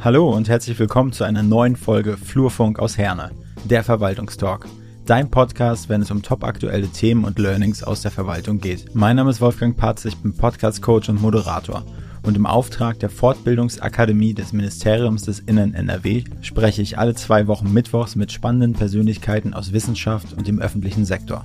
Hallo und herzlich willkommen zu einer neuen Folge Flurfunk aus Herne, der Verwaltungstalk. Dein Podcast, wenn es um topaktuelle Themen und Learnings aus der Verwaltung geht. Mein Name ist Wolfgang Patz, ich bin Podcast-Coach und Moderator. Und im Auftrag der Fortbildungsakademie des Ministeriums des Innen NRW spreche ich alle zwei Wochen Mittwochs mit spannenden Persönlichkeiten aus Wissenschaft und dem öffentlichen Sektor.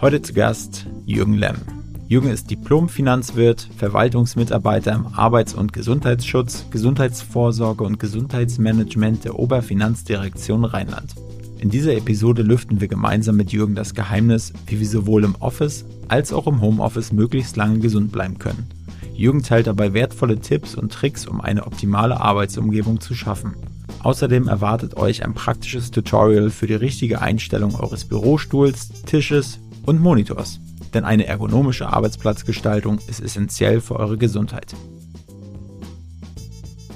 Heute zu Gast Jürgen Lemm. Jürgen ist Diplom-Finanzwirt, Verwaltungsmitarbeiter im Arbeits- und Gesundheitsschutz, Gesundheitsvorsorge und Gesundheitsmanagement der Oberfinanzdirektion Rheinland. In dieser Episode lüften wir gemeinsam mit Jürgen das Geheimnis, wie wir sowohl im Office als auch im Homeoffice möglichst lange gesund bleiben können. Jürgen teilt dabei wertvolle Tipps und Tricks, um eine optimale Arbeitsumgebung zu schaffen. Außerdem erwartet euch ein praktisches Tutorial für die richtige Einstellung eures Bürostuhls, Tisches und Monitors denn eine ergonomische Arbeitsplatzgestaltung ist essentiell für eure Gesundheit.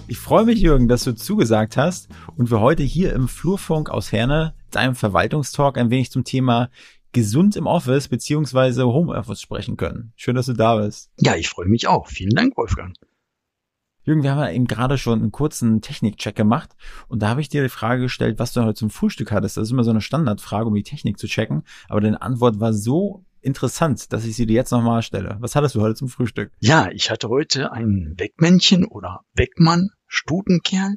Ich freue mich, Jürgen, dass du zugesagt hast und wir heute hier im Flurfunk aus Herne, deinem Verwaltungstalk, ein wenig zum Thema gesund im Office beziehungsweise Homeoffice sprechen können. Schön, dass du da bist. Ja, ich freue mich auch. Vielen Dank, Wolfgang. Jürgen, wir haben ja eben gerade schon einen kurzen Technikcheck gemacht und da habe ich dir die Frage gestellt, was du heute zum Frühstück hattest. Das ist immer so eine Standardfrage, um die Technik zu checken, aber deine Antwort war so interessant, dass ich sie dir jetzt nochmal stelle. Was hattest du heute zum Frühstück? Ja, ich hatte heute ein Wegmännchen oder Wegmann, Stutenkerl.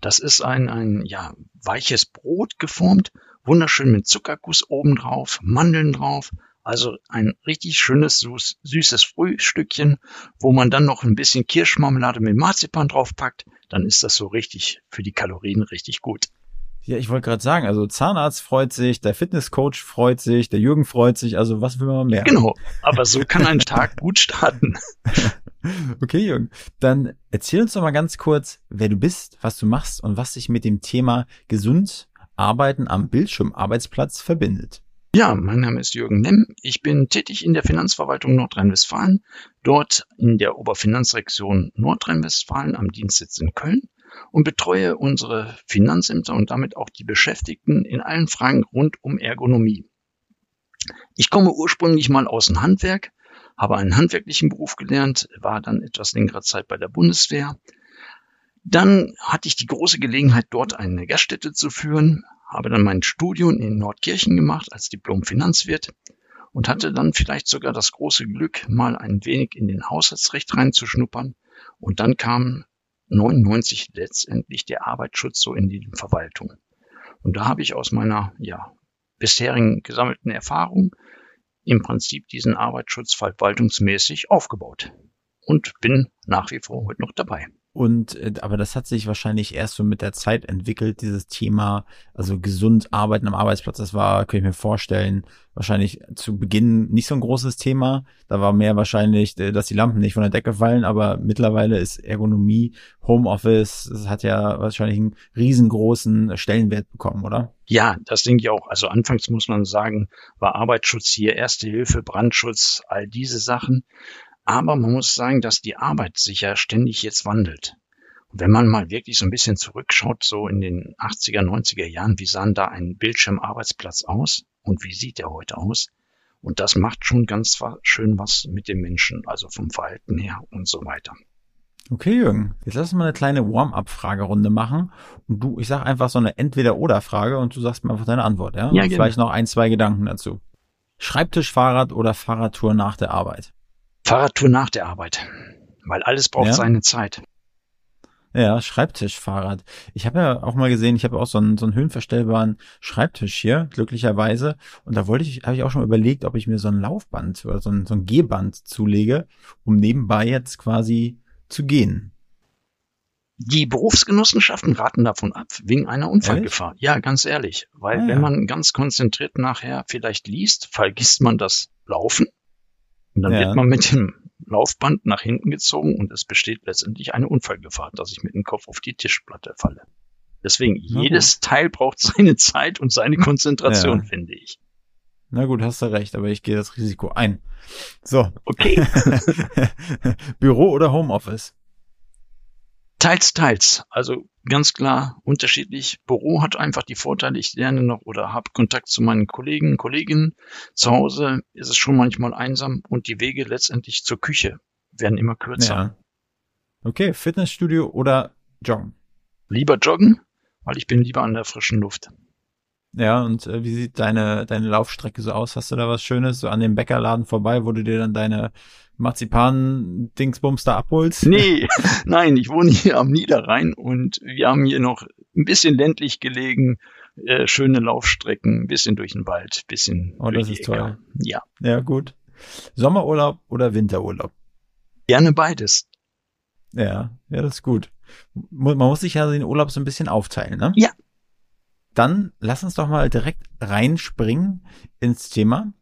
Das ist ein, ein, ja, weiches Brot geformt, wunderschön mit Zuckerguss oben drauf, Mandeln drauf. Also ein richtig schönes, süß, süßes Frühstückchen, wo man dann noch ein bisschen Kirschmarmelade mit Marzipan draufpackt. Dann ist das so richtig für die Kalorien richtig gut. Ja, ich wollte gerade sagen, also Zahnarzt freut sich, der Fitnesscoach freut sich, der Jürgen freut sich, also was will man mehr? Genau, aber so kann ein Tag gut starten. Okay, Jürgen, dann erzähl uns doch mal ganz kurz, wer du bist, was du machst und was sich mit dem Thema gesund arbeiten am Bildschirmarbeitsplatz verbindet. Ja, mein Name ist Jürgen Nemm. Ich bin tätig in der Finanzverwaltung Nordrhein-Westfalen, dort in der Oberfinanzregion Nordrhein-Westfalen am Dienstsitz in Köln und betreue unsere Finanzämter und damit auch die Beschäftigten in allen Fragen rund um Ergonomie. Ich komme ursprünglich mal aus dem Handwerk, habe einen handwerklichen Beruf gelernt, war dann etwas längere Zeit bei der Bundeswehr. Dann hatte ich die große Gelegenheit, dort eine Gaststätte zu führen, habe dann mein Studium in Nordkirchen gemacht als Diplom-Finanzwirt und hatte dann vielleicht sogar das große Glück, mal ein wenig in den Haushaltsrecht reinzuschnuppern. Und dann kam 99 letztendlich der Arbeitsschutz so in die Verwaltung. Und da habe ich aus meiner ja, bisherigen gesammelten Erfahrung im Prinzip diesen Arbeitsschutz verwaltungsmäßig aufgebaut und bin nach wie vor heute noch dabei. Und äh, aber das hat sich wahrscheinlich erst so mit der Zeit entwickelt, dieses Thema, also gesund arbeiten am Arbeitsplatz. Das war, kann ich mir vorstellen, wahrscheinlich zu Beginn nicht so ein großes Thema. Da war mehr wahrscheinlich, äh, dass die Lampen nicht von der Decke fallen, aber mittlerweile ist Ergonomie, Homeoffice, das hat ja wahrscheinlich einen riesengroßen Stellenwert bekommen, oder? Ja, das denke ich auch. Also anfangs muss man sagen, war Arbeitsschutz hier, Erste Hilfe, Brandschutz, all diese Sachen. Aber man muss sagen, dass die Arbeit sich ja ständig jetzt wandelt. Und wenn man mal wirklich so ein bisschen zurückschaut, so in den 80er, 90er Jahren, wie sah da ein Bildschirmarbeitsplatz aus und wie sieht er heute aus? Und das macht schon ganz schön was mit dem Menschen, also vom Verhalten her und so weiter. Okay, Jürgen, jetzt lass uns mal eine kleine Warm-up-Fragerunde machen. Und du, ich sag einfach so eine Entweder-Oder-Frage und du sagst mir einfach deine Antwort, ja? ja Vielleicht noch ein, zwei Gedanken dazu. Schreibtischfahrrad oder Fahrradtour nach der Arbeit? Fahrradtour nach der Arbeit, weil alles braucht ja. seine Zeit. Ja, Schreibtischfahrrad. Ich habe ja auch mal gesehen, ich habe auch so einen, so einen höhenverstellbaren Schreibtisch hier, glücklicherweise. Und da wollte ich, habe ich auch schon überlegt, ob ich mir so ein Laufband oder so ein, so ein Gehband zulege, um nebenbei jetzt quasi zu gehen. Die Berufsgenossenschaften raten davon ab, wegen einer Unfallgefahr. Ehrlich? Ja, ganz ehrlich. Weil ah, wenn ja. man ganz konzentriert nachher vielleicht liest, vergisst man das Laufen und dann ja. wird man mit dem Laufband nach hinten gezogen und es besteht letztendlich eine Unfallgefahr, dass ich mit dem Kopf auf die Tischplatte falle. Deswegen, Na jedes gut. Teil braucht seine Zeit und seine Konzentration, ja. finde ich. Na gut, hast du recht, aber ich gehe das Risiko ein. So. Okay. Büro oder Homeoffice? Teils, teils. Also ganz klar unterschiedlich. Büro hat einfach die Vorteile, ich lerne noch oder habe Kontakt zu meinen Kollegen, Kolleginnen. Zu Hause ist es schon manchmal einsam und die Wege letztendlich zur Küche werden immer kürzer. Ja. Okay, Fitnessstudio oder Joggen. Lieber joggen, weil ich bin lieber an der frischen Luft. Ja, und äh, wie sieht deine, deine Laufstrecke so aus? Hast du da was Schönes, so an dem Bäckerladen vorbei, wo du dir dann deine Marzipan-Dingsbums da abholst? Nee, nein, ich wohne hier am Niederrhein und wir haben hier noch ein bisschen ländlich gelegen, äh, schöne Laufstrecken, ein bisschen durch den Wald, ein bisschen. Oh, das ist toll. Ja. Ja, gut. Sommerurlaub oder Winterurlaub? Gerne beides. Ja, ja, das ist gut. Man muss sich ja den Urlaub so ein bisschen aufteilen, ne? Ja. Dann lass uns doch mal direkt reinspringen ins Thema.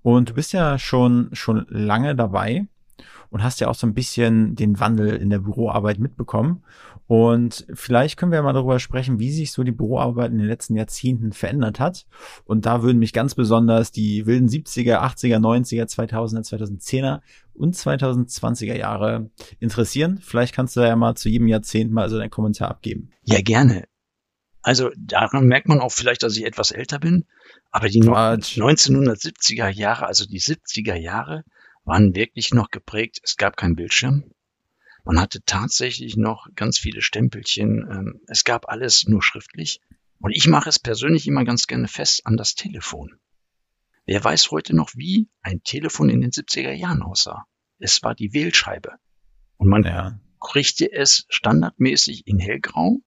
Und du bist ja schon, schon lange dabei und hast ja auch so ein bisschen den Wandel in der Büroarbeit mitbekommen. Und vielleicht können wir mal darüber sprechen, wie sich so die Büroarbeit in den letzten Jahrzehnten verändert hat. Und da würden mich ganz besonders die wilden 70er, 80er, 90er, 2000er, 2010er und 2020er Jahre interessieren. Vielleicht kannst du ja mal zu jedem Jahrzehnt mal so deinen Kommentar abgeben. Ja, gerne. Also daran merkt man auch vielleicht, dass ich etwas älter bin. Aber die Quatsch. 1970er Jahre, also die 70er Jahre, waren wirklich noch geprägt. Es gab keinen Bildschirm. Man hatte tatsächlich noch ganz viele Stempelchen. Ähm, Es gab alles nur schriftlich. Und ich mache es persönlich immer ganz gerne fest an das Telefon. Wer weiß heute noch, wie ein Telefon in den 70er Jahren aussah? Es war die Wählscheibe. Und man Ja. kriegte es standardmäßig in hellgrau.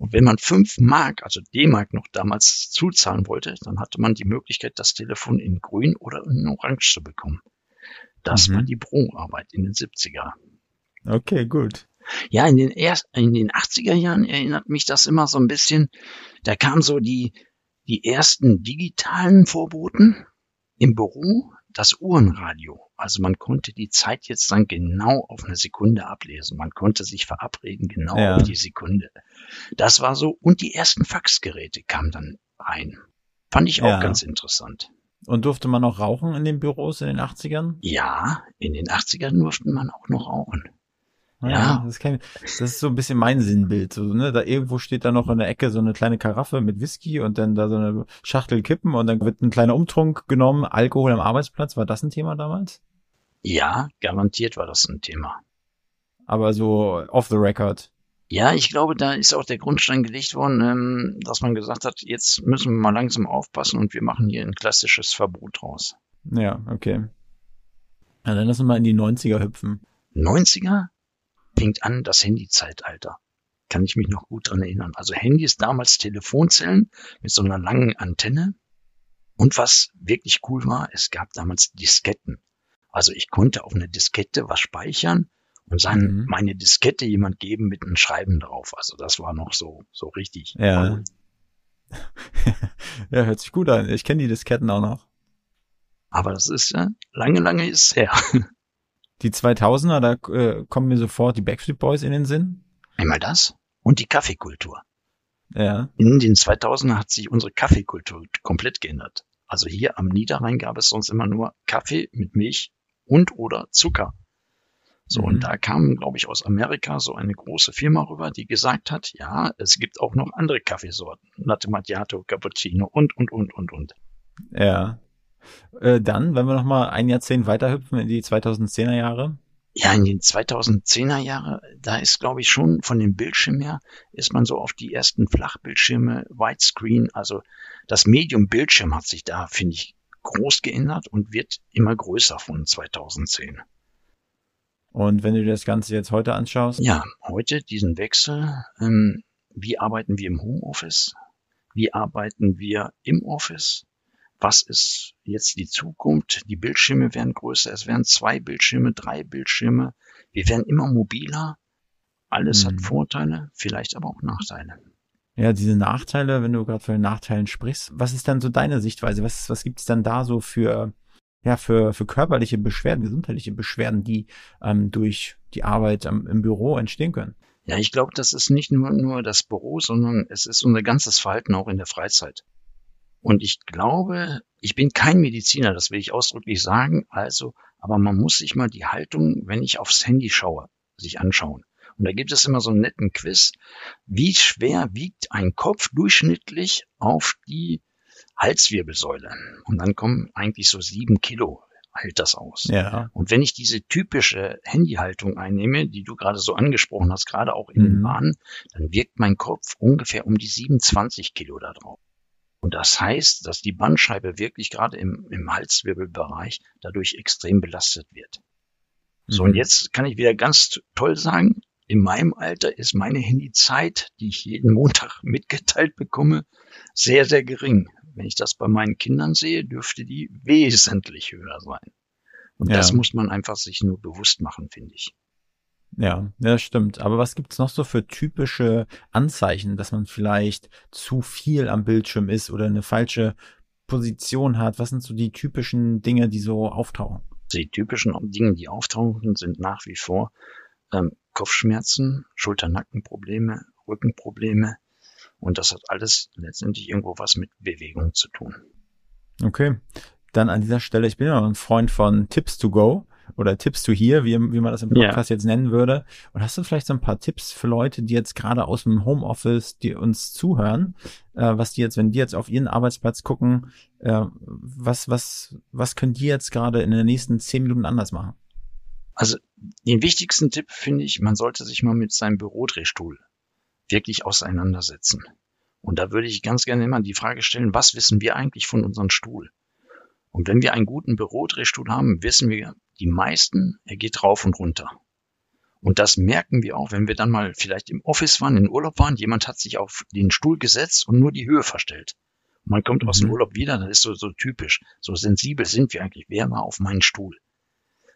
Und wenn man fünf Mark, also D-Mark noch damals zuzahlen wollte, dann hatte man die Möglichkeit, das Telefon in grün oder in orange zu bekommen. Das Mhm. war die Büroarbeit in den 70er. Okay, gut. Ja, in den, erst, in den 80er Jahren erinnert mich das immer so ein bisschen. Da kamen so die, die ersten digitalen Vorboten im Büro, das Uhrenradio. Also man konnte die Zeit jetzt dann genau auf eine Sekunde ablesen. Man konnte sich verabreden genau Ja. auf die Sekunde. Das war so. Und die ersten Faxgeräte kamen dann rein. Fand ich auch Ja. ganz interessant. Und durfte man noch rauchen in den Büros in den 80ern? Ja, in den 80ern durfte man auch noch rauchen. Ja, Ja. Das, kann, das ist so ein bisschen mein Sinnbild. So, ne? Da irgendwo steht da noch in der Ecke so eine kleine Karaffe mit Whisky und dann da so eine Schachtel Kippen und dann wird ein kleiner Umtrunk genommen. Alkohol am Arbeitsplatz, war das ein Thema damals? Ja, garantiert war das ein Thema. Aber so off the record. Ja, ich glaube, da ist auch der Grundstein gelegt worden, ähm, dass man gesagt hat, jetzt müssen wir mal langsam aufpassen und wir machen hier ein klassisches Verbot draus. Ja, okay. Ja, dann lass uns mal in die 90er hüpfen. 90er fängt an das Handyzeitalter. Kann ich mich noch gut dran erinnern. Also Handys damals Telefonzellen mit so einer langen Antenne. Und was wirklich cool war, es gab damals Disketten. Also ich konnte auf eine Diskette was speichern und dann Mhm. meine Diskette jemand geben mit einem Schreiben drauf. Also das war noch so, so richtig. Ja. cool. ja, hört sich gut an. Ich kenne die Disketten auch noch. Aber das ist ja lange, lange ist her. Die 2000er, da äh, kommen mir sofort die Backstreet Boys in den Sinn. Einmal das und die Kaffeekultur. Ja, In den 2000er hat sich unsere Kaffeekultur komplett geändert. Also hier am Niederrhein gab es sonst immer nur Kaffee mit Milch und oder Zucker. So, Mhm. und da kam, glaube ich, aus Amerika so eine große Firma rüber, die gesagt hat, ja, es gibt auch noch andere Kaffeesorten. Latte Macchiato, Cappuccino und, und, und, und, und. ja. Äh, dann, wenn wir noch mal ein Jahrzehnt weiterhüpfen in die 2010er Jahre. Ja, in den 2010er Jahre, da ist, glaube ich, schon von dem Bildschirm her, ist man so auf die ersten Flachbildschirme, Widescreen, also das Medium Bildschirm hat sich da, finde ich, groß geändert und wird immer größer von 2010. Und wenn du dir das Ganze jetzt heute anschaust, Ja, heute diesen Wechsel, ähm, wie arbeiten wir im Homeoffice? Wie arbeiten wir im Office? Was ist jetzt die Zukunft? Die Bildschirme werden größer, es werden zwei Bildschirme, drei Bildschirme. Wir werden immer mobiler. Alles Mhm. hat Vorteile, vielleicht aber auch Nachteile. ja, diese Nachteile, wenn du gerade von den Nachteilen sprichst, was ist dann so deine Sichtweise? Was, was gibt es dann da so für, ja, für, für körperliche Beschwerden, gesundheitliche Beschwerden, die ähm, durch die Arbeit am, im Büro entstehen können? Ja, ich glaube, das ist nicht nur, nur das Büro, sondern es ist unser ganzes Verhalten auch in der Freizeit. Und ich glaube, ich bin kein Mediziner, das will ich ausdrücklich sagen, also, aber man muss sich mal die Haltung, wenn ich aufs Handy schaue, sich anschauen. Und da gibt es immer so einen netten Quiz. Wie schwer wiegt ein Kopf durchschnittlich auf die Halswirbelsäule? Und dann kommen eigentlich so sieben Kilo heilt das aus. Ja. Und wenn ich diese typische Handyhaltung einnehme, die du gerade so angesprochen hast, gerade auch in den Mhm. Bahnen, dann wirkt mein Kopf ungefähr um die 27 Kilo da drauf. Und das heißt, dass die Bandscheibe wirklich gerade im, im Halswirbelbereich dadurch extrem belastet wird. So, Mhm. und jetzt kann ich wieder ganz toll sagen, in meinem Alter ist meine Handyzeit, die ich jeden Montag mitgeteilt bekomme, sehr, sehr gering. Wenn ich das bei meinen Kindern sehe, dürfte die wesentlich höher sein. Und Ja. das muss man einfach sich nur bewusst machen, finde ich. Ja, ja, stimmt. Aber was gibt's noch so für typische Anzeichen, dass man vielleicht zu viel am Bildschirm ist oder eine falsche Position hat? Was sind so die typischen Dinge, die so auftauchen? Die typischen Dinge, die auftauchen, sind nach wie vor ähm, Kopfschmerzen, Schulter-Nackenprobleme, Rückenprobleme. Und das hat alles letztendlich irgendwo was mit Bewegung zu tun. Okay. Dann an dieser Stelle, ich bin ja ein Freund von Tips to Go oder Tips to Hear, wie, wie man das im. Podcast jetzt nennen würde. Und hast du vielleicht so ein paar Tipps für Leute, die jetzt gerade aus dem Homeoffice, die uns zuhören, äh, was die jetzt, wenn die jetzt auf ihren Arbeitsplatz gucken, äh, was, was, was können die jetzt gerade in den nächsten zehn Minuten anders machen? Also den wichtigsten Tipp finde ich, man sollte sich mal mit seinem Bürodrehstuhl wirklich auseinandersetzen. Und da würde ich ganz gerne immer die Frage stellen, was wissen wir eigentlich von unserem Stuhl? Und wenn wir einen guten Bürodrehstuhl haben, wissen wir, die meisten, er geht rauf und runter. Und das merken wir auch, wenn wir dann mal vielleicht im Office waren, in Urlaub waren, jemand hat sich auf den Stuhl gesetzt und nur die Höhe verstellt. Und man kommt aus dem Mhm. Urlaub wieder, das ist so, so typisch. So sensibel sind wir eigentlich. Wer war auf meinen Stuhl?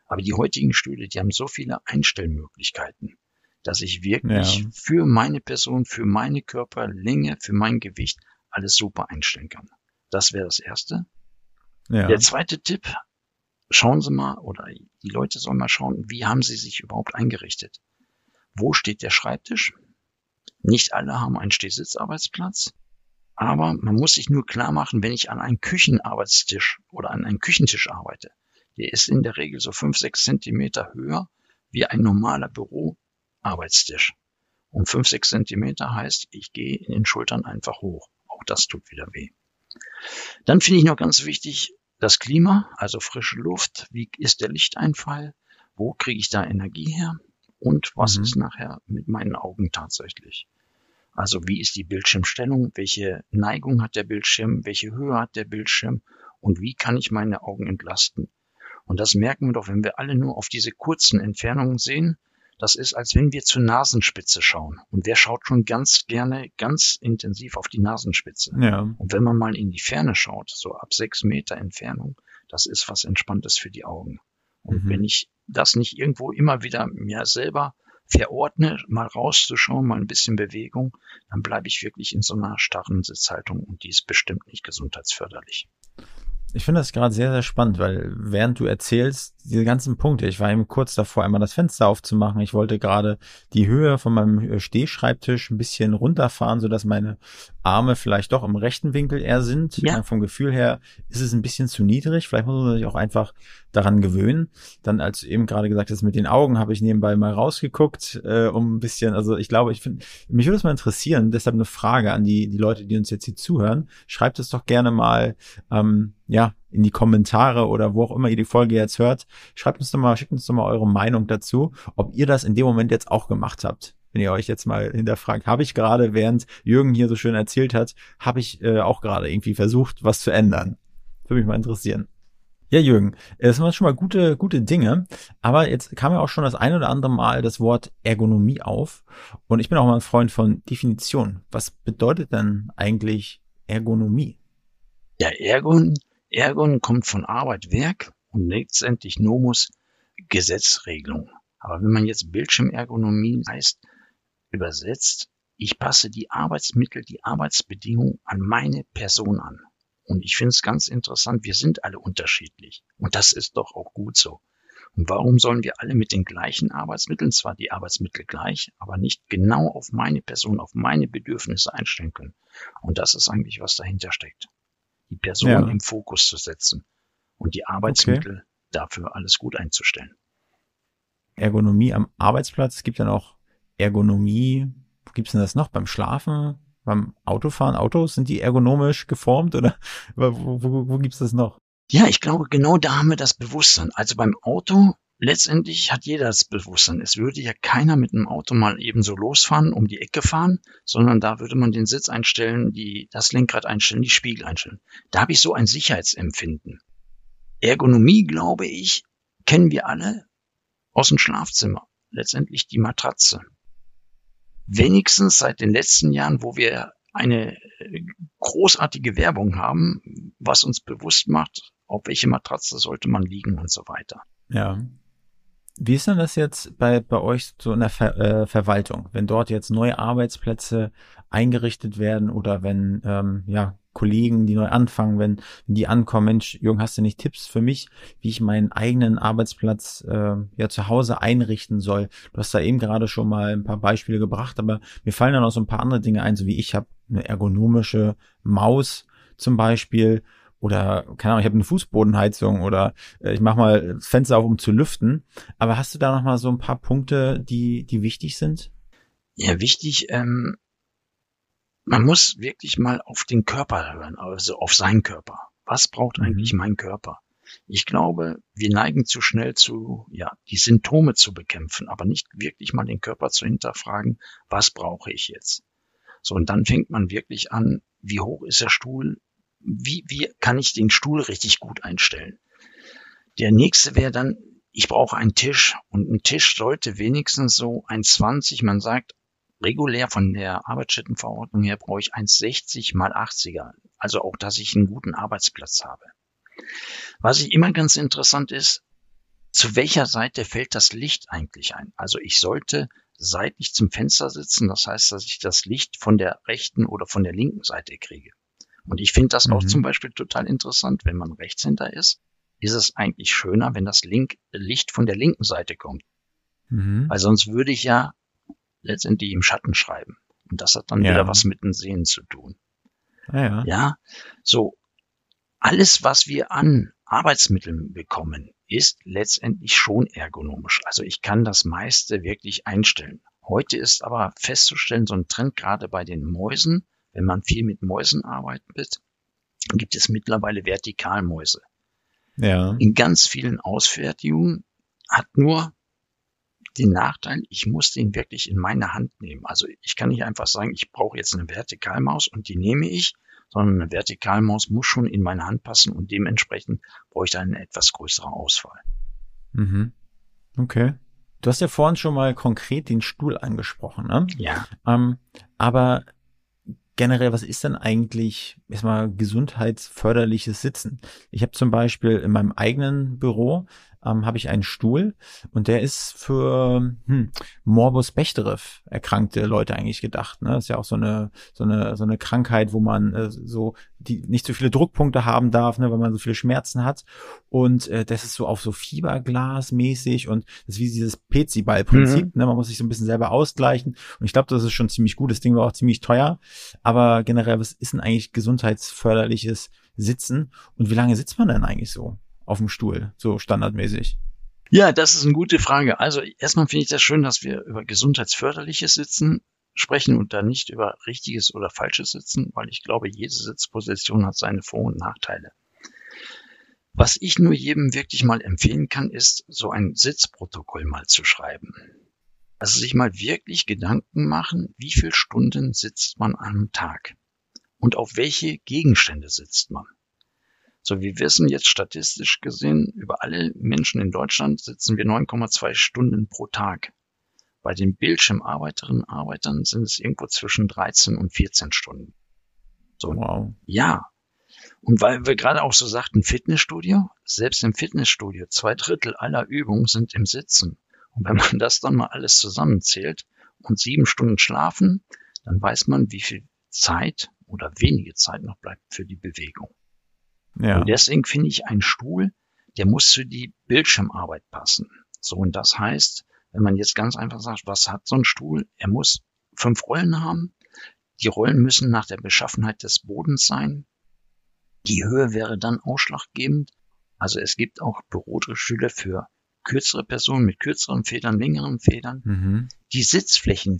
Aber die heutigen Stühle, die haben so viele Einstellmöglichkeiten, dass ich wirklich Ja. für meine Person, für meine Körperlänge, für mein Gewicht alles super einstellen kann. Das wäre das Erste. Ja. Der zweite Tipp, schauen Sie mal, oder die Leute sollen mal schauen, wie haben sie sich überhaupt eingerichtet? Wo steht der Schreibtisch? Nicht alle haben einen Stehsitzarbeitsplatz, aber man muss sich nur klar machen, wenn ich an einen Küchenarbeitstisch oder an einen Küchentisch arbeite, der ist in der Regel so fünf, sechs Zentimeter höher wie ein normaler Büroarbeitstisch. Und fünf, sechs Zentimeter heißt, ich gehe in den Schultern einfach hoch. Auch das tut wieder weh. Dann finde ich noch ganz wichtig das Klima, also frische Luft. Wie ist der Lichteinfall? Wo kriege ich da Energie her? Und was Mhm. ist nachher mit meinen Augen tatsächlich? Also wie ist die Bildschirmstellung? Welche Neigung hat der Bildschirm? Welche Höhe hat der Bildschirm? Und wie kann ich meine Augen entlasten? Und das merken wir doch, wenn wir alle nur auf diese kurzen Entfernungen sehen. Das ist, als wenn wir zur Nasenspitze schauen. Und wer schaut schon ganz gerne, ganz intensiv auf die Nasenspitze? ja. Und wenn man mal in die Ferne schaut, so ab sechs Meter Entfernung, das ist was Entspanntes für die Augen. Und Mhm. wenn ich das nicht irgendwo immer wieder mir selber verordne, mal rauszuschauen, mal ein bisschen Bewegung, dann bleibe ich wirklich in so einer starren Sitzhaltung und die ist bestimmt nicht gesundheitsförderlich. Ich finde das gerade sehr, sehr spannend, weil während du erzählst, diese ganzen Punkte, ich war eben kurz davor, einmal das Fenster aufzumachen. Ich wollte gerade die Höhe von meinem äh, Stehschreibtisch ein bisschen runterfahren, sodass meine Arme vielleicht doch im rechten Winkel eher sind. Ja. Äh, Vom Gefühl her ist es ein bisschen zu niedrig. Vielleicht muss man sich auch einfach daran gewöhnen. Dann, als du eben gerade gesagt hast, mit den Augen habe ich nebenbei mal rausgeguckt, äh, um ein bisschen, also ich glaube, ich finde, mich würde es mal interessieren, deshalb eine Frage an die, die Leute, die uns jetzt hier zuhören. Schreibt es doch gerne mal, ähm, ja, in die Kommentare oder wo auch immer ihr die Folge jetzt hört. Schreibt uns doch mal, schickt uns doch mal eure Meinung dazu, ob ihr das in dem Moment jetzt auch gemacht habt. Wenn ihr euch jetzt mal hinterfragt, habe ich gerade, während Jürgen hier so schön erzählt hat, habe ich äh, auch gerade irgendwie versucht, was zu ändern. Würde mich mal interessieren. Ja, Jürgen, das waren schon mal gute, gute Dinge. Aber jetzt kam ja auch schon das ein oder andere Mal das Wort Ergonomie auf. Und ich bin auch mal ein Freund von Definition. Was bedeutet denn eigentlich Ergonomie? Ja, Ergon, Ergon kommt von Arbeit, Werk und letztendlich Nomus Gesetzregelung. Aber wenn man jetzt Bildschirmergonomie heißt, übersetzt, ich passe die Arbeitsmittel, die Arbeitsbedingungen an meine Person an. Und ich finde es ganz interessant, wir sind alle unterschiedlich. Und das ist doch auch gut so. Und warum sollen wir alle mit den gleichen Arbeitsmitteln, zwar die Arbeitsmittel gleich, aber nicht genau auf meine Person, auf meine Bedürfnisse einstellen können? Und das ist eigentlich, was dahinter steckt. Die Person Ja. im Fokus zu setzen und die Arbeitsmittel dafür alles gut einzustellen. Ergonomie am Arbeitsplatz. Es gibt ja noch Ergonomie. Wo gibt's denn das noch? Beim Schlafen? Beim Autofahren? Autos? Sind die ergonomisch geformt oder wo, wo, wo gibt's das noch? Ja, ich glaube, genau da haben wir das Bewusstsein. Also beim Auto, letztendlich hat jeder das Bewusstsein. Es würde ja keiner mit einem Auto mal eben so losfahren, um die Ecke fahren, sondern da würde man den Sitz einstellen, die, das Lenkrad einstellen, die Spiegel einstellen. Da habe ich so ein Sicherheitsempfinden. Ergonomie, glaube ich, kennen wir alle aus dem Schlafzimmer. Letztendlich die Matratze. Wenigstens seit den letzten Jahren, wo wir eine äh, großartige Werbung haben, was uns bewusst macht, auf welche Matratze sollte man liegen und so weiter. Ja. Wie ist denn das jetzt bei, bei euch so in der Ver, äh, Verwaltung, wenn dort jetzt neue Arbeitsplätze eingerichtet werden oder wenn ähm, ja Kollegen, die neu anfangen, wenn, wenn die ankommen, Mensch, Jürgen, hast du nicht Tipps für mich, wie ich meinen eigenen Arbeitsplatz äh, ja zu Hause einrichten soll? Du hast da eben gerade schon mal ein paar Beispiele gebracht, aber mir fallen dann auch so ein paar andere Dinge ein, so wie ich habe eine ergonomische Maus zum Beispiel oder keine Ahnung, ich habe eine Fußbodenheizung oder äh, ich mache mal das Fenster auf, um zu lüften. Aber hast du da noch mal so ein paar Punkte, die die wichtig sind? Ja, wichtig. Ähm, man muss wirklich mal auf den Körper hören, also auf seinen Körper. Was braucht mhm. eigentlich mein Körper? Ich glaube, wir neigen zu schnell zu, ja, die Symptome zu bekämpfen, aber nicht wirklich mal den Körper zu hinterfragen, was brauche ich jetzt? So, und dann fängt man wirklich an, wie hoch ist der Stuhl, wie, wie kann ich den Stuhl richtig gut einstellen? Der nächste wäre dann, ich brauche einen Tisch und ein Tisch sollte wenigstens so 1,20, man sagt regulär von der Arbeitsstättenverordnung her brauche ich 1,60 mal 80er. Also auch, dass ich einen guten Arbeitsplatz habe. Was ich immer ganz interessant ist, zu welcher Seite fällt das Licht eigentlich ein? Also ich sollte seitlich zum Fenster sitzen, das heißt, dass ich das Licht von der rechten oder von der linken Seite kriege. Und ich finde das mhm. auch zum Beispiel total interessant, wenn man Rechtshänder ist, ist es eigentlich schöner, wenn das Link, Licht von der linken Seite kommt. Mhm. Weil sonst würde ich ja letztendlich im Schatten schreiben. Und das hat dann ja. wieder was mit dem Sehen zu tun. Ja, ja. ja, so alles, was wir an Arbeitsmitteln bekommen, ist letztendlich schon ergonomisch. Also ich kann das meiste wirklich einstellen. Heute ist aber festzustellen, so ein Trend gerade bei den Mäusen, wenn man viel mit Mäusen arbeitet, gibt es mittlerweile Vertikalmäuse. Ja. In ganz vielen Ausfertigungen hat nur den Nachteil, ich muss den wirklich in meine Hand nehmen. Also ich kann nicht einfach sagen, ich brauche jetzt eine Vertikalmaus und die nehme ich, sondern eine Vertikalmaus muss schon in meine Hand passen und dementsprechend brauche ich dann eine etwas größere Auswahl. Mhm. Okay. Du hast ja vorhin schon mal konkret den Stuhl angesprochen, ne? Ja. Ähm, aber generell, was ist denn eigentlich erstmal gesundheitsförderliches Sitzen? Ich habe zum Beispiel in meinem eigenen Büro ähm, habe ich einen Stuhl und der ist für hm, Morbus Bechterew erkrankte Leute eigentlich gedacht. Ne? Das ist ja auch so eine so eine so eine Krankheit, wo man äh, so die nicht so viele Druckpunkte haben darf, ne, weil man so viele Schmerzen hat. Und äh, das ist so auf so Fiberglas mäßig und das ist wie dieses Peziball-Prinzip. Mhm. Ne? Man muss sich so ein bisschen selber ausgleichen. Und ich glaube, das ist schon ziemlich gut. Das Ding war auch ziemlich teuer. Aber generell, was ist denn eigentlich gesundheitsförderliches Sitzen? Und wie lange sitzt man denn eigentlich so? Auf dem Stuhl, so standardmäßig? Ja, das ist eine gute Frage. Also erstmal finde ich das schön, dass wir über gesundheitsförderliches Sitzen sprechen und da nicht über richtiges oder falsches Sitzen, weil ich glaube, jede Sitzposition hat seine Vor- und Nachteile. Was ich nur jedem wirklich mal empfehlen kann, ist, so ein Sitzprotokoll mal zu schreiben. Also sich mal wirklich Gedanken machen, wie viele Stunden sitzt man am Tag und auf welche Gegenstände sitzt man. So, wir wissen jetzt statistisch gesehen, über alle Menschen in Deutschland sitzen wir 9,2 Stunden pro Tag. Bei den Bildschirmarbeiterinnen und Arbeitern sind es irgendwo zwischen 13 und 14 Stunden. So, wow. Ja. Und weil wir gerade auch so sagten, Fitnessstudio, selbst im Fitnessstudio, zwei Drittel aller Übungen sind im Sitzen. Und wenn man das dann mal alles zusammenzählt und sieben Stunden schlafen, dann weiß man, wie viel Zeit oder wenige Zeit noch bleibt für die Bewegung. Ja. Und deswegen finde ich, ein Stuhl, der muss zu die Bildschirmarbeit passen. So, und das heißt, wenn man jetzt ganz einfach sagt, was hat so ein Stuhl? Er muss fünf Rollen haben. Die Rollen müssen nach der Beschaffenheit des Bodens sein. Die Höhe wäre dann ausschlaggebend. Also es gibt auch Bürostühle für kürzere Personen mit kürzeren Federn, längeren Federn. Mhm. Die Sitzflächen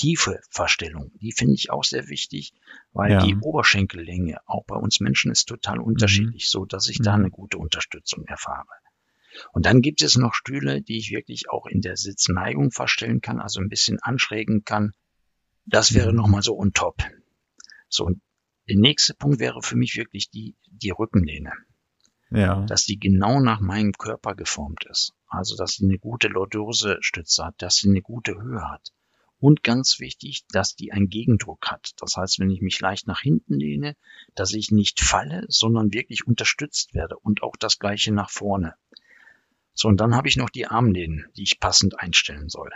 tiefe Verstellung, die finde ich auch sehr wichtig, weil ja. die Oberschenkellänge auch bei uns Menschen ist total mhm. unterschiedlich, mhm. so dass ich mhm. da eine gute Unterstützung erfahre. Und dann gibt es noch Stühle, die ich wirklich auch in der Sitzneigung verstellen kann, also ein bisschen anschrägen kann. Das wäre mhm. nochmal so on top. So, und der nächste Punkt wäre für mich wirklich die, die Rückenlehne. Ja. Dass die genau nach meinem Körper geformt ist. Also, dass sie eine gute Lordose-Stütze hat, dass sie eine gute Höhe hat. Und ganz wichtig, dass die einen Gegendruck hat. Das heißt, wenn ich mich leicht nach hinten lehne, dass ich nicht falle, sondern wirklich unterstützt werde. Und auch das gleiche nach vorne. So, und dann habe ich noch die Armlehnen, die ich passend einstellen soll.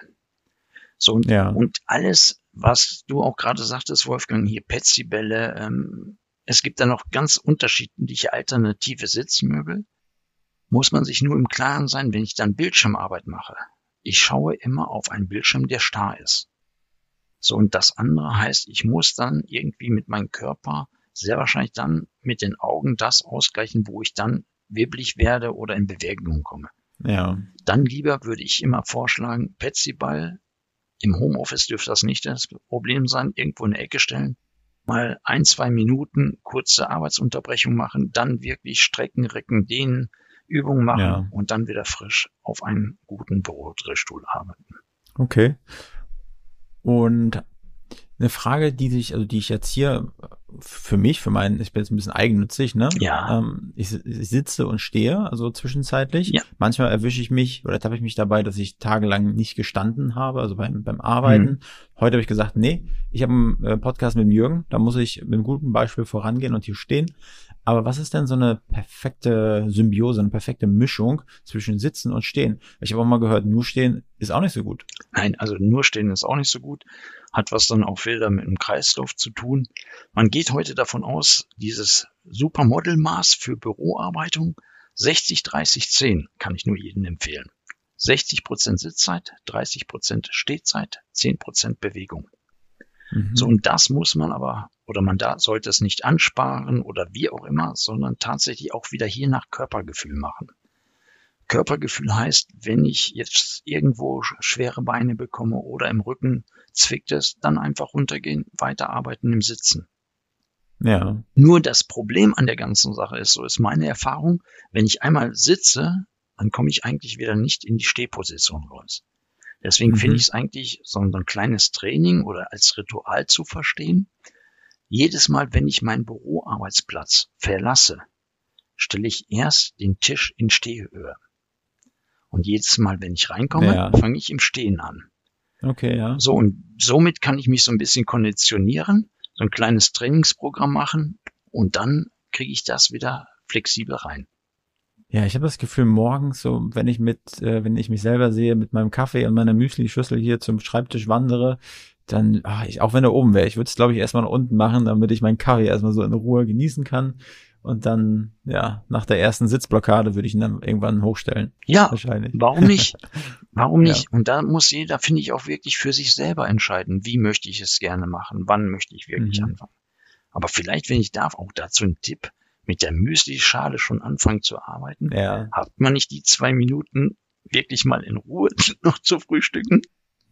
So, und, ja. und alles, was du auch gerade sagtest, Wolfgang, hier Petsy-Bälle, ähm, es gibt da noch ganz unterschiedliche alternative Sitzmöbel. Muss man sich nur im Klaren sein, wenn ich dann Bildschirmarbeit mache. Ich schaue immer auf einen Bildschirm, der starr ist. So, und das andere heißt, ich muss dann irgendwie mit meinem Körper sehr wahrscheinlich dann mit den Augen das ausgleichen, wo ich dann wibblig werde oder in Bewegung komme. Ja. Dann lieber würde ich immer vorschlagen, Petsy-Ball. Im Homeoffice dürfte das nicht das Problem sein. Irgendwo in der Ecke stellen. Mal ein, zwei Minuten kurze Arbeitsunterbrechung machen. Dann wirklich strecken, recken, dehnen, Übungen machen ja. und dann wieder frisch auf einen guten Bürodrehstuhl arbeiten. Okay. Und eine Frage, die sich, also die ich jetzt hier für mich, für meinen, ich bin jetzt ein bisschen eigennützig, ne? Ja. Ähm, ich, ich, sitze und stehe, also zwischenzeitlich. Ja. Manchmal erwische ich mich oder tappe ich mich dabei, dass ich tagelang nicht gestanden habe, also beim, beim Arbeiten. Mhm. Heute habe ich gesagt, nee, ich habe einen äh, Podcast mit Jürgen, da muss ich mit einem guten Beispiel vorangehen und hier stehen. Aber was ist denn so eine perfekte Symbiose, eine perfekte Mischung zwischen Sitzen und Stehen? Ich habe auch mal gehört, nur Stehen ist auch nicht so gut. Nein, also nur Stehen ist auch nicht so gut. Hat was dann auch wieder mit dem Kreislauf zu tun. Man geht heute davon aus, dieses Supermodelmaß für Büroarbeitung 60, 30, 10 kann ich nur jedem empfehlen. 60 Prozent Sitzzeit, 30 Prozent Stehzeit, 10 Prozent Bewegung. Mhm. So, und das muss man aber, oder man da sollte es nicht ansparen oder wie auch immer, sondern tatsächlich auch wieder hier nach Körpergefühl machen. Körpergefühl heißt, wenn ich jetzt irgendwo schwere Beine bekomme oder im Rücken zwickt es, dann einfach runtergehen, weiterarbeiten im Sitzen. Ja. Nur das Problem an der ganzen Sache ist, so ist meine Erfahrung, wenn ich einmal sitze, dann komme ich eigentlich wieder nicht in die Stehposition raus. Deswegen mhm. finde ich es eigentlich so ein kleines Training oder als Ritual zu verstehen. Jedes Mal, wenn ich meinen Büroarbeitsplatz verlasse, stelle ich erst den Tisch in Stehhöhe. Und jedes Mal, wenn ich reinkomme, ja. fange ich im Stehen an. Okay, ja. So, und somit kann ich mich so ein bisschen konditionieren, so ein kleines Trainingsprogramm machen und dann kriege ich das wieder flexibel rein. Ja, ich habe das Gefühl, morgens, so wenn ich mit, äh, wenn ich mich selber sehe, mit meinem Kaffee und meiner Müsli-Schüssel hier zum Schreibtisch wandere, dann, ach, ich, auch wenn er oben wäre, ich würde es, glaube ich, erstmal nach unten machen, damit ich meinen Kaffee erstmal so in Ruhe genießen kann. Und dann, ja, nach der ersten Sitzblockade würde ich ihn dann irgendwann hochstellen. Ja, wahrscheinlich. Warum nicht? Warum nicht? Ja. Und da muss jeder, finde ich, auch wirklich für sich selber entscheiden, wie möchte ich es gerne machen, wann möchte ich wirklich mhm. anfangen. Aber vielleicht, wenn ich darf, auch dazu ein Tipp mit der Müsli-Schale schon anfangen zu arbeiten? Ja. Hat man nicht die zwei Minuten wirklich mal in Ruhe noch zu frühstücken?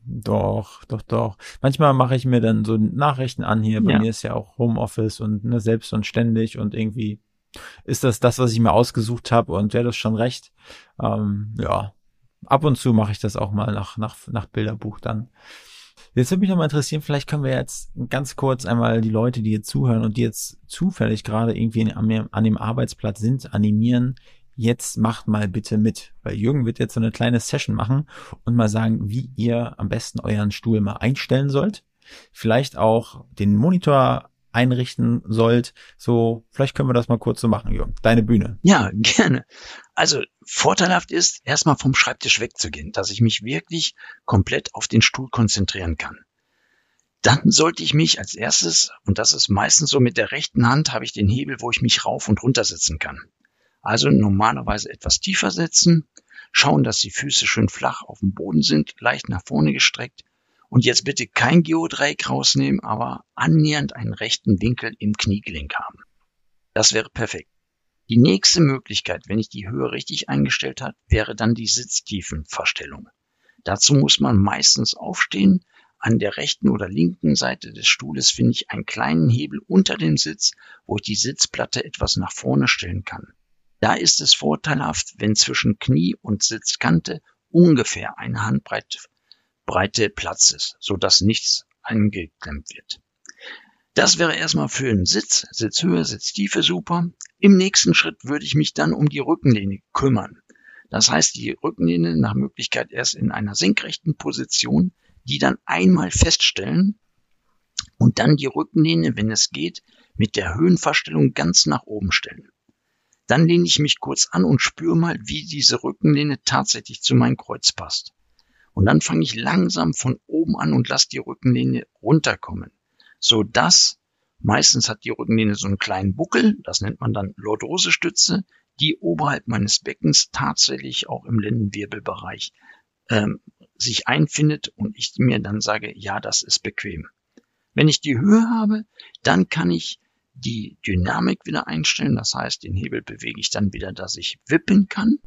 Doch, doch, doch. Manchmal mache ich mir dann so Nachrichten an hier. Bei ja. mir ist ja auch Homeoffice und ne, selbst und ständig und irgendwie ist das das, was ich mir ausgesucht habe und wäre das schon recht. Ähm, ja, ab und zu mache ich das auch mal nach, nach, nach Bilderbuch dann. Jetzt würde mich nochmal interessieren, vielleicht können wir jetzt ganz kurz einmal die Leute, die jetzt zuhören und die jetzt zufällig gerade irgendwie an, an dem Arbeitsplatz sind, animieren. Jetzt macht mal bitte mit, weil Jürgen wird jetzt so eine kleine Session machen und mal sagen, wie ihr am besten euren Stuhl mal einstellen sollt. Vielleicht auch den Monitor einrichten sollt. So, vielleicht können wir das mal kurz so machen, Jürgen. Deine Bühne. Ja, gerne. Also vorteilhaft ist, erstmal vom Schreibtisch wegzugehen, dass ich mich wirklich komplett auf den Stuhl konzentrieren kann. Dann sollte ich mich als erstes, und das ist meistens so mit der rechten Hand, habe ich den Hebel, wo ich mich rauf und runter setzen kann. Also normalerweise etwas tiefer setzen, schauen, dass die Füße schön flach auf dem Boden sind, leicht nach vorne gestreckt und jetzt bitte kein Geodreieck rausnehmen, aber annähernd einen rechten Winkel im Kniegelenk haben. Das wäre perfekt. Die nächste Möglichkeit, wenn ich die Höhe richtig eingestellt habe, wäre dann die Sitztiefenverstellung. Dazu muss man meistens aufstehen, an der rechten oder linken Seite des Stuhles finde ich einen kleinen Hebel unter dem Sitz, wo ich die Sitzplatte etwas nach vorne stellen kann. Da ist es vorteilhaft, wenn zwischen Knie und Sitzkante ungefähr eine Handbreite Breite Platz ist, so dass nichts eingeklemmt wird. Das wäre erstmal für einen Sitz, Sitzhöhe, Sitztiefe super. Im nächsten Schritt würde ich mich dann um die Rückenlehne kümmern. Das heißt, die Rückenlehne nach Möglichkeit erst in einer senkrechten Position, die dann einmal feststellen und dann die Rückenlehne, wenn es geht, mit der Höhenverstellung ganz nach oben stellen. Dann lehne ich mich kurz an und spüre mal, wie diese Rückenlehne tatsächlich zu meinem Kreuz passt. Und dann fange ich langsam von oben an und lasse die Rückenlehne runterkommen so dass meistens hat die Rückenlehne so einen kleinen Buckel, das nennt man dann Lordosestütze, die oberhalb meines Beckens tatsächlich auch im Lendenwirbelbereich ähm, sich einfindet und ich mir dann sage, ja, das ist bequem. Wenn ich die Höhe habe, dann kann ich die Dynamik wieder einstellen. Das heißt, den Hebel bewege ich dann wieder, dass ich wippen kann.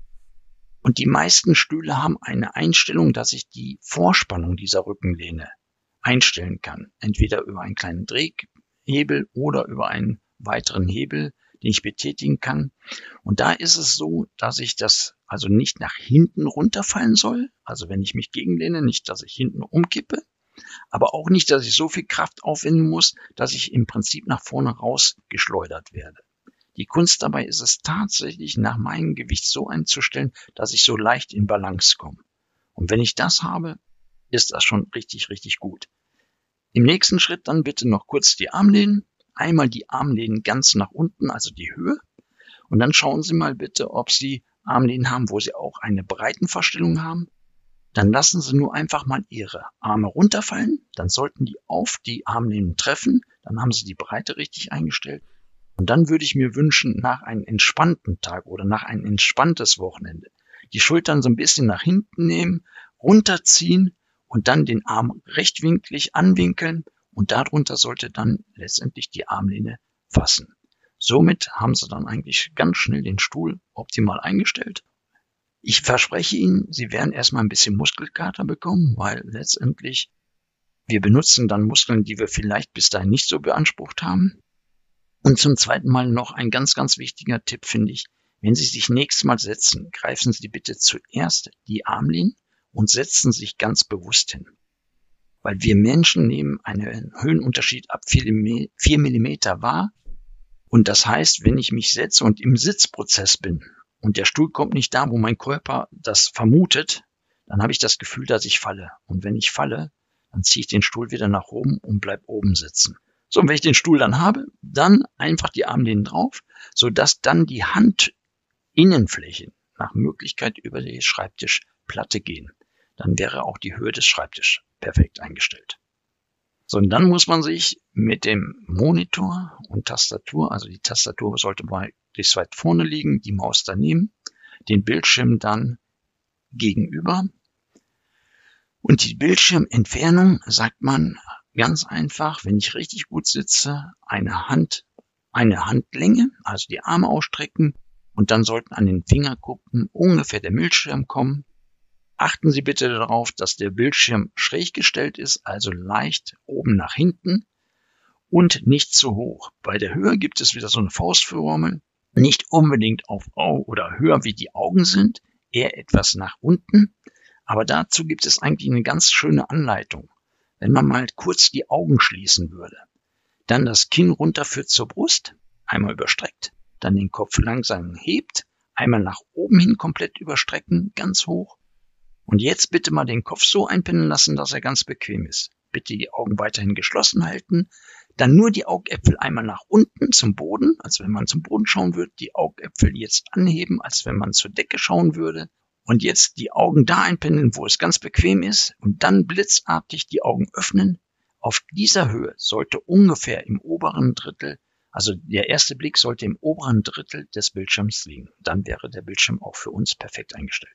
Und die meisten Stühle haben eine Einstellung, dass ich die Vorspannung dieser Rückenlehne einstellen kann. Entweder über einen kleinen Drehhebel oder über einen weiteren Hebel, den ich betätigen kann. Und da ist es so, dass ich das also nicht nach hinten runterfallen soll. Also wenn ich mich gegenlehne, nicht, dass ich hinten umkippe, aber auch nicht, dass ich so viel Kraft aufwenden muss, dass ich im Prinzip nach vorne rausgeschleudert werde. Die Kunst dabei ist es tatsächlich nach meinem Gewicht so einzustellen, dass ich so leicht in Balance komme. Und wenn ich das habe, ist das schon richtig, richtig gut. Im nächsten Schritt dann bitte noch kurz die Armlehnen. Einmal die Armlehnen ganz nach unten, also die Höhe. Und dann schauen Sie mal bitte, ob Sie Armlehnen haben, wo Sie auch eine Breitenverstellung haben. Dann lassen Sie nur einfach mal Ihre Arme runterfallen. Dann sollten die auf die Armlehnen treffen. Dann haben Sie die Breite richtig eingestellt. Und dann würde ich mir wünschen, nach einem entspannten Tag oder nach einem entspanntes Wochenende, die Schultern so ein bisschen nach hinten nehmen, runterziehen und dann den Arm rechtwinklig anwinkeln und darunter sollte dann letztendlich die Armlehne fassen. Somit haben Sie dann eigentlich ganz schnell den Stuhl optimal eingestellt. Ich verspreche Ihnen, Sie werden erstmal ein bisschen Muskelkater bekommen, weil letztendlich wir benutzen dann Muskeln, die wir vielleicht bis dahin nicht so beansprucht haben. Und zum zweiten Mal noch ein ganz, ganz wichtiger Tipp finde ich. Wenn Sie sich nächstes Mal setzen, greifen Sie bitte zuerst die Armlehnen und setzen sich ganz bewusst hin. Weil wir Menschen nehmen einen Höhenunterschied ab 4 Millimeter wahr. Und das heißt, wenn ich mich setze und im Sitzprozess bin und der Stuhl kommt nicht da, wo mein Körper das vermutet, dann habe ich das Gefühl, dass ich falle. Und wenn ich falle, dann ziehe ich den Stuhl wieder nach oben und bleib oben sitzen. So, und wenn ich den Stuhl dann habe, dann einfach die Armlehnen drauf, so dass dann die Handinnenflächen nach Möglichkeit über die Schreibtischplatte gehen dann wäre auch die Höhe des Schreibtischs perfekt eingestellt. So, und dann muss man sich mit dem Monitor und Tastatur, also die Tastatur sollte möglichst weit vorne liegen, die Maus daneben, den Bildschirm dann gegenüber. Und die Bildschirmentfernung sagt man ganz einfach, wenn ich richtig gut sitze, eine Hand, eine Handlänge, also die Arme ausstrecken und dann sollten an den Fingerkuppen ungefähr der Bildschirm kommen Achten Sie bitte darauf, dass der Bildschirm schräg gestellt ist, also leicht oben nach hinten und nicht zu hoch. Bei der Höhe gibt es wieder so eine Faustformel. Nicht unbedingt auf oder höher wie die Augen sind, eher etwas nach unten. Aber dazu gibt es eigentlich eine ganz schöne Anleitung. Wenn man mal kurz die Augen schließen würde, dann das Kinn runterführt zur Brust, einmal überstreckt, dann den Kopf langsam hebt, einmal nach oben hin komplett überstrecken, ganz hoch und jetzt bitte mal den Kopf so einpinnen lassen, dass er ganz bequem ist. Bitte die Augen weiterhin geschlossen halten. Dann nur die Augäpfel einmal nach unten zum Boden, als wenn man zum Boden schauen würde. Die Augäpfel jetzt anheben, als wenn man zur Decke schauen würde. Und jetzt die Augen da einpinnen, wo es ganz bequem ist. Und dann blitzartig die Augen öffnen. Auf dieser Höhe sollte ungefähr im oberen Drittel, also der erste Blick sollte im oberen Drittel des Bildschirms liegen. Dann wäre der Bildschirm auch für uns perfekt eingestellt.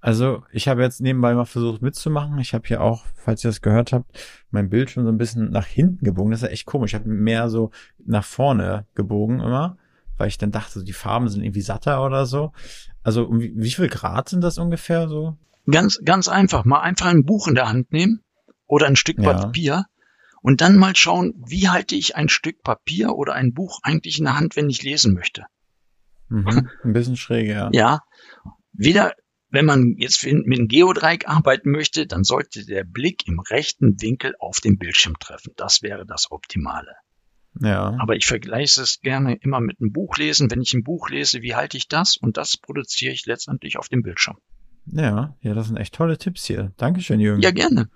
Also ich habe jetzt nebenbei mal versucht mitzumachen. Ich habe hier auch, falls ihr das gehört habt, mein Bildschirm so ein bisschen nach hinten gebogen. Das ist ja echt komisch. Ich habe mehr so nach vorne gebogen immer, weil ich dann dachte, die Farben sind irgendwie satter oder so. Also wie, wie viel Grad sind das ungefähr so? Ganz, ganz einfach. Mal einfach ein Buch in der Hand nehmen oder ein Stück Ja. Papier und dann mal schauen, wie halte ich ein Stück Papier oder ein Buch eigentlich in der Hand, wenn ich lesen möchte. Mhm. Ein bisschen schräg, ja. Ja, wieder, wenn man jetzt mit einem Geodreieck arbeiten möchte, dann sollte der Blick im rechten Winkel auf den Bildschirm treffen. Das wäre das Optimale. Ja. Aber ich vergleiche es gerne immer mit einem Buch lesen. Wenn ich ein Buch lese, wie halte ich das? Und das produziere ich letztendlich auf dem Bildschirm. Ja, ja, das sind echt tolle Tipps hier. Dankeschön, Jürgen. Ja, gerne.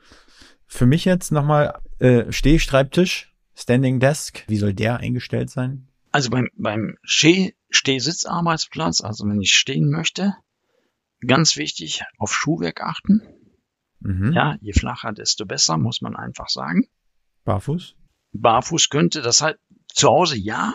Für mich jetzt nochmal äh, Stehschreibtisch, Standing Desk. Wie soll der eingestellt sein? Also beim, beim Steh- Stehsitzarbeitsplatz, also wenn ich stehen möchte, ganz wichtig, auf Schuhwerk achten. Mhm. Ja, je flacher, desto besser, muss man einfach sagen. Barfuß? Barfuß könnte das halt zu Hause ja,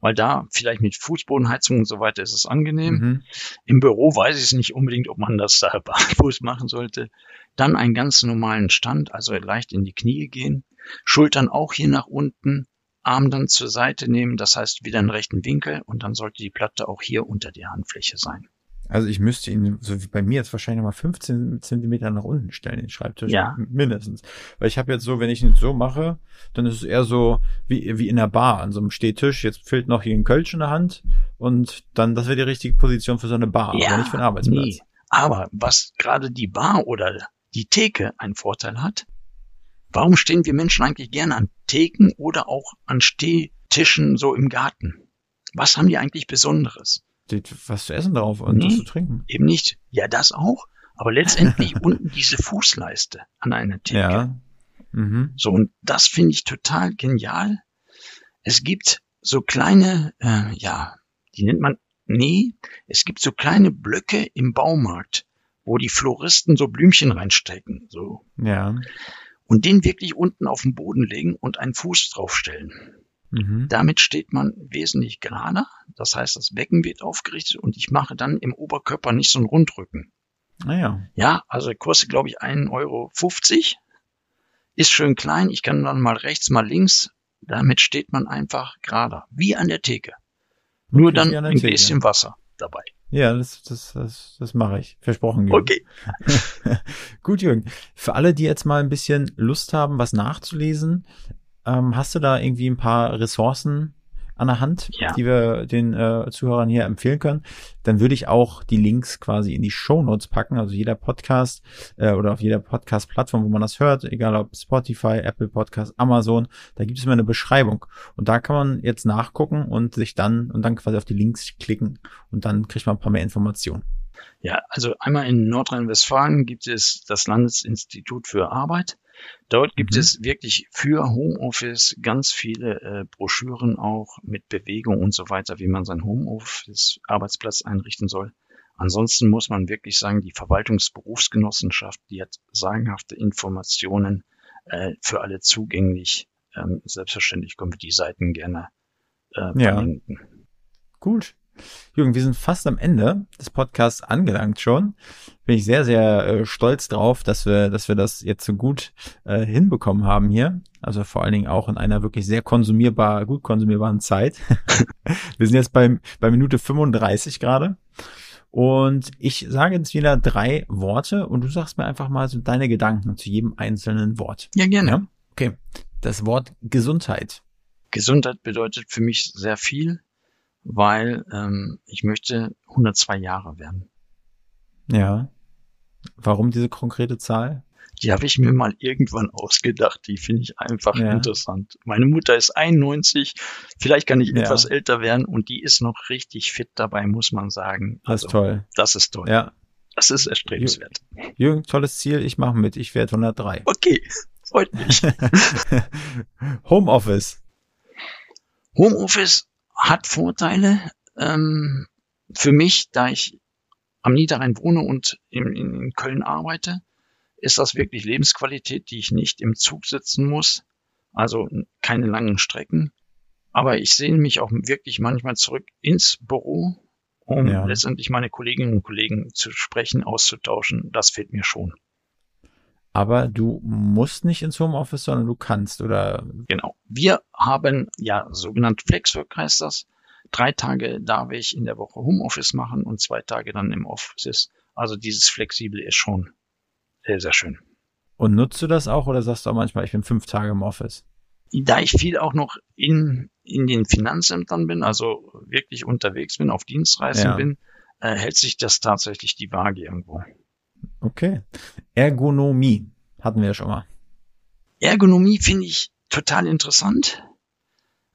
weil da vielleicht mit Fußbodenheizung und so weiter ist es angenehm. Mhm. Im Büro weiß ich es nicht unbedingt, ob man das da barfuß machen sollte. Dann einen ganz normalen Stand, also leicht in die Knie gehen. Schultern auch hier nach unten, Arm dann zur Seite nehmen, das heißt wieder einen rechten Winkel und dann sollte die Platte auch hier unter der Handfläche sein. Also ich müsste ihn, so wie bei mir jetzt wahrscheinlich noch mal 15 Zentimeter nach unten stellen, den Schreibtisch. Ja. Mindestens. Weil ich habe jetzt so, wenn ich ihn so mache, dann ist es eher so wie, wie in der Bar an so einem Stehtisch. Jetzt fehlt noch hier ein Kölsch in der Hand und dann, das wäre die richtige Position für so eine Bar, aber nicht für einen Arbeitsplatz. nee. Aber was gerade die Bar oder die Theke einen Vorteil hat, warum stehen wir Menschen eigentlich gerne an Theken oder auch an Stehtischen so im Garten? Was haben die eigentlich Besonderes? Was zu essen drauf und Nee. was zu trinken. Eben nicht. Ja, das auch. Aber letztendlich unten diese Fußleiste an einer Theke. Ja. Mhm. So, und das finde ich total genial. Es gibt so kleine, äh, ja, die nennt man, nee, es gibt so kleine Blöcke im Baumarkt, wo die Floristen so Blümchen reinstecken, so. Ja. Und den wirklich unten auf den Boden legen und einen Fuß draufstellen. Mhm. Damit steht man wesentlich gerader. Das heißt, das Becken wird aufgerichtet und ich mache dann im Oberkörper nicht so einen Rundrücken. Naja. Ja, also kostet, glaube ich, 1,50 Euro. Ist schön klein. Ich kann dann mal rechts, mal links. Damit steht man einfach gerader. Wie an der Theke. Nur Okay, dann ein Theke. bisschen Wasser dabei. Ja, das, das, das, das mache ich. Versprochen. Jürgen. Okay. Gut, Jürgen. Für alle, die jetzt mal ein bisschen Lust haben, was nachzulesen, ähm, hast du da irgendwie ein paar Ressourcen an der Hand, Ja. die wir den äh, Zuhörern hier empfehlen können? Dann würde ich auch die Links quasi in die Show Notes packen. Also jeder Podcast äh, oder auf jeder Podcast-Plattform, wo man das hört, egal ob Spotify, Apple Podcast, Amazon, da gibt es immer eine Beschreibung. Und da kann man jetzt nachgucken und sich dann und dann quasi auf die Links klicken und dann kriegt man ein paar mehr Informationen. Ja, also einmal in Nordrhein-Westfalen gibt es das Landesinstitut für Arbeit. Dort gibt Mhm. es wirklich für Homeoffice ganz viele äh, Broschüren auch mit Bewegung und so weiter, wie man seinen Homeoffice-Arbeitsplatz einrichten soll. Ansonsten muss man wirklich sagen, die Verwaltungsberufsgenossenschaft, die hat sagenhafte Informationen äh, für alle zugänglich. Ähm, selbstverständlich können wir die Seiten gerne äh, Ja. verlinken. Gut. Jürgen, wir sind fast am Ende des Podcasts angelangt schon. Bin ich sehr, sehr äh, stolz drauf, dass wir, dass wir das jetzt so gut äh, hinbekommen haben hier. Also vor allen Dingen auch in einer wirklich sehr konsumierbar, gut konsumierbaren Zeit. wir sind jetzt bei, bei Minute 35 gerade. Und ich sage jetzt wieder drei Worte und du sagst mir einfach mal so deine Gedanken zu jedem einzelnen Wort. Ja, gerne. Ja? Okay. Das Wort Gesundheit. Gesundheit bedeutet für mich sehr viel, weil ähm, ich möchte 102 Jahre werden. Ja. Warum diese konkrete Zahl? Die habe ich mir mal irgendwann ausgedacht. Die finde ich einfach Ja. interessant. Meine Mutter ist 91. Vielleicht kann ich Ja. etwas älter werden und die ist noch richtig fit dabei, muss man sagen. Das Also, ist toll. Das ist toll. Ja. Das ist erstrebenswert. Jürgen, tolles Ziel. Ich mache mit. Ich werde 103. Okay, freut mich. Homeoffice. Homeoffice hat Vorteile. Ähm, für mich, da ich am Niederrhein wohne und in, in, in Köln arbeite, ist das wirklich Lebensqualität, die ich nicht im Zug sitzen muss. Also keine langen Strecken. Aber ich sehne mich auch wirklich manchmal zurück ins Büro, um Ja. letztendlich meine Kolleginnen und Kollegen zu sprechen, auszutauschen. Das fehlt mir schon. Aber du musst nicht ins Homeoffice, sondern du kannst oder Genau. Wir haben ja sogenannt Flexwork heißt das. Drei Tage darf ich in der Woche Homeoffice machen und zwei Tage dann im Office. Also dieses Flexible ist schon sehr, sehr schön. Und nutzt du das auch oder sagst du auch manchmal, ich bin fünf Tage im Office? Da ich viel auch noch in, in den Finanzämtern bin, also wirklich unterwegs bin, auf Dienstreisen ja. bin, äh, hält sich das tatsächlich die Waage irgendwo. Okay. Ergonomie hatten wir ja schon mal. Ergonomie finde ich total interessant.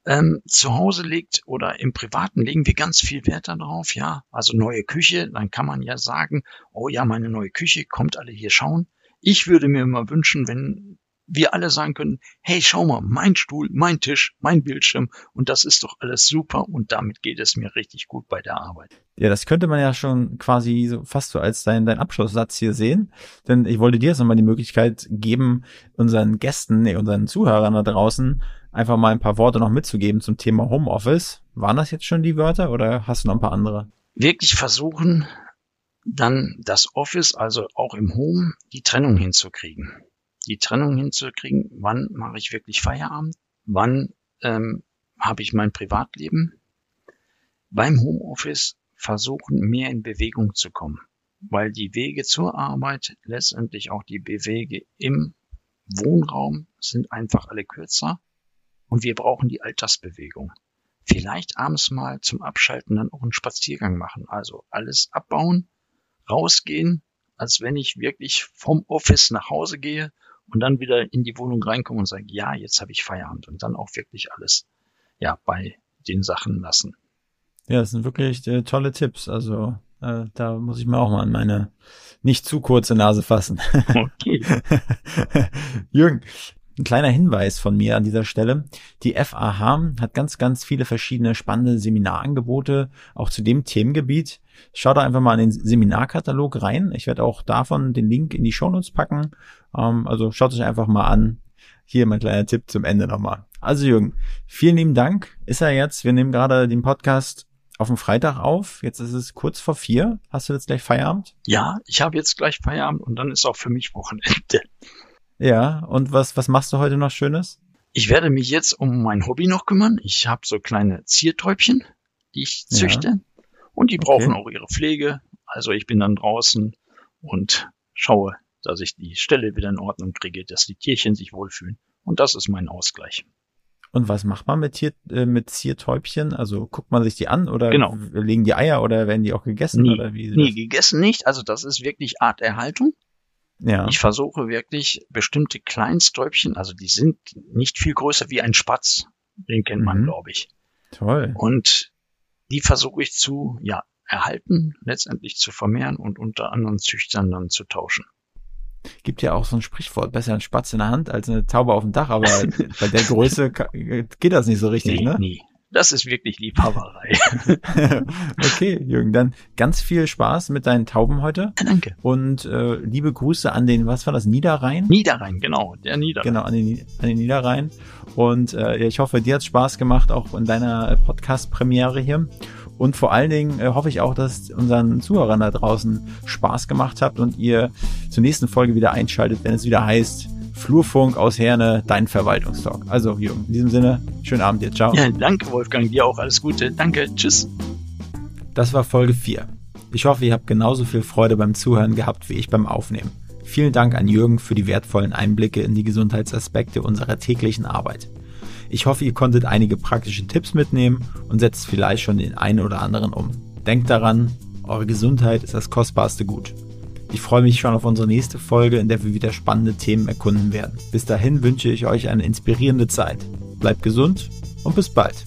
Ähm, zu Hause legt oder im Privaten legen wir ganz viel Wert darauf, ja. Also neue Küche, dann kann man ja sagen, oh ja, meine neue Küche, kommt alle hier schauen. Ich würde mir immer wünschen, wenn wir alle sagen können, hey, schau mal, mein Stuhl, mein Tisch, mein Bildschirm und das ist doch alles super und damit geht es mir richtig gut bei der Arbeit. Ja, das könnte man ja schon quasi so fast so als dein, dein Abschlusssatz hier sehen, denn ich wollte dir jetzt nochmal die Möglichkeit geben, unseren Gästen, nee, unseren Zuhörern da draußen einfach mal ein paar Worte noch mitzugeben zum Thema Homeoffice. Waren das jetzt schon die Wörter oder hast du noch ein paar andere? Wirklich versuchen, dann das Office, also auch im Home, die Trennung hinzukriegen die Trennung hinzukriegen, wann mache ich wirklich Feierabend, wann ähm, habe ich mein Privatleben. Beim Homeoffice versuchen, mehr in Bewegung zu kommen, weil die Wege zur Arbeit, letztendlich auch die Wege im Wohnraum sind einfach alle kürzer und wir brauchen die Alltagsbewegung. Vielleicht abends mal zum Abschalten dann auch einen Spaziergang machen, also alles abbauen, rausgehen, als wenn ich wirklich vom Office nach Hause gehe und dann wieder in die Wohnung reinkommen und sagen, ja, jetzt habe ich Feierabend und dann auch wirklich alles ja bei den Sachen lassen. Ja, das sind wirklich äh, tolle Tipps. Also äh, da muss ich mir auch mal an meine nicht zu kurze Nase fassen. Okay. Jürgen, ein kleiner Hinweis von mir an dieser Stelle. Die FAH hat ganz, ganz viele verschiedene spannende Seminarangebote, auch zu dem Themengebiet. Schaut da einfach mal in den Seminarkatalog rein. Ich werde auch davon den Link in die Shownotes packen. Ähm, also schaut euch einfach mal an. Hier mein kleiner Tipp zum Ende nochmal. Also Jürgen, vielen lieben Dank. Ist er jetzt, wir nehmen gerade den Podcast auf dem Freitag auf. Jetzt ist es kurz vor vier. Hast du jetzt gleich Feierabend? Ja, ich habe jetzt gleich Feierabend und dann ist auch für mich Wochenende. Ja, und was, was machst du heute noch Schönes? Ich werde mich jetzt um mein Hobby noch kümmern. Ich habe so kleine Ziertäubchen, die ich züchte. Ja. Und die brauchen okay. auch ihre Pflege. Also ich bin dann draußen und schaue, dass ich die Stelle wieder in Ordnung kriege, dass die Tierchen sich wohlfühlen. Und das ist mein Ausgleich. Und was macht man mit, Tier, äh, mit Ziertäubchen? Also guckt man sich die an oder genau. legen die Eier oder werden die auch gegessen? Nee, oder wie nee gegessen nicht. Also das ist wirklich Arterhaltung. Ja. Ich versuche wirklich bestimmte Kleinstäubchen, also die sind nicht viel größer wie ein Spatz. Den kennt man, mhm. glaube ich. Toll. Und die versuche ich zu, ja, erhalten, letztendlich zu vermehren und unter anderen Züchtern dann zu tauschen. Gibt ja auch so ein Sprichwort, besser ein Spatz in der Hand als eine Taube auf dem Dach, aber bei der Größe geht das nicht so richtig, nee, ne? Nee. Das ist wirklich Liebhaberei. okay, Jürgen, dann ganz viel Spaß mit deinen Tauben heute. Ja, danke. Und äh, liebe Grüße an den, was war das, Niederrhein? Niederrhein, genau, der Niederrhein. Genau, an den, an den Niederrhein. Und äh, ich hoffe, dir hat Spaß gemacht, auch in deiner Podcast-Premiere hier. Und vor allen Dingen äh, hoffe ich auch, dass unseren Zuhörern da draußen Spaß gemacht habt und ihr zur nächsten Folge wieder einschaltet, wenn es wieder heißt Flurfunk aus Herne, dein Verwaltungstalk. Also, Jürgen, in diesem Sinne, schönen Abend dir. Ciao. Ja, danke, Wolfgang. Dir auch alles Gute. Danke. Tschüss. Das war Folge 4. Ich hoffe, ihr habt genauso viel Freude beim Zuhören gehabt wie ich beim Aufnehmen. Vielen Dank an Jürgen für die wertvollen Einblicke in die Gesundheitsaspekte unserer täglichen Arbeit. Ich hoffe, ihr konntet einige praktische Tipps mitnehmen und setzt vielleicht schon den einen oder anderen um. Denkt daran, eure Gesundheit ist das kostbarste Gut. Ich freue mich schon auf unsere nächste Folge, in der wir wieder spannende Themen erkunden werden. Bis dahin wünsche ich euch eine inspirierende Zeit. Bleibt gesund und bis bald.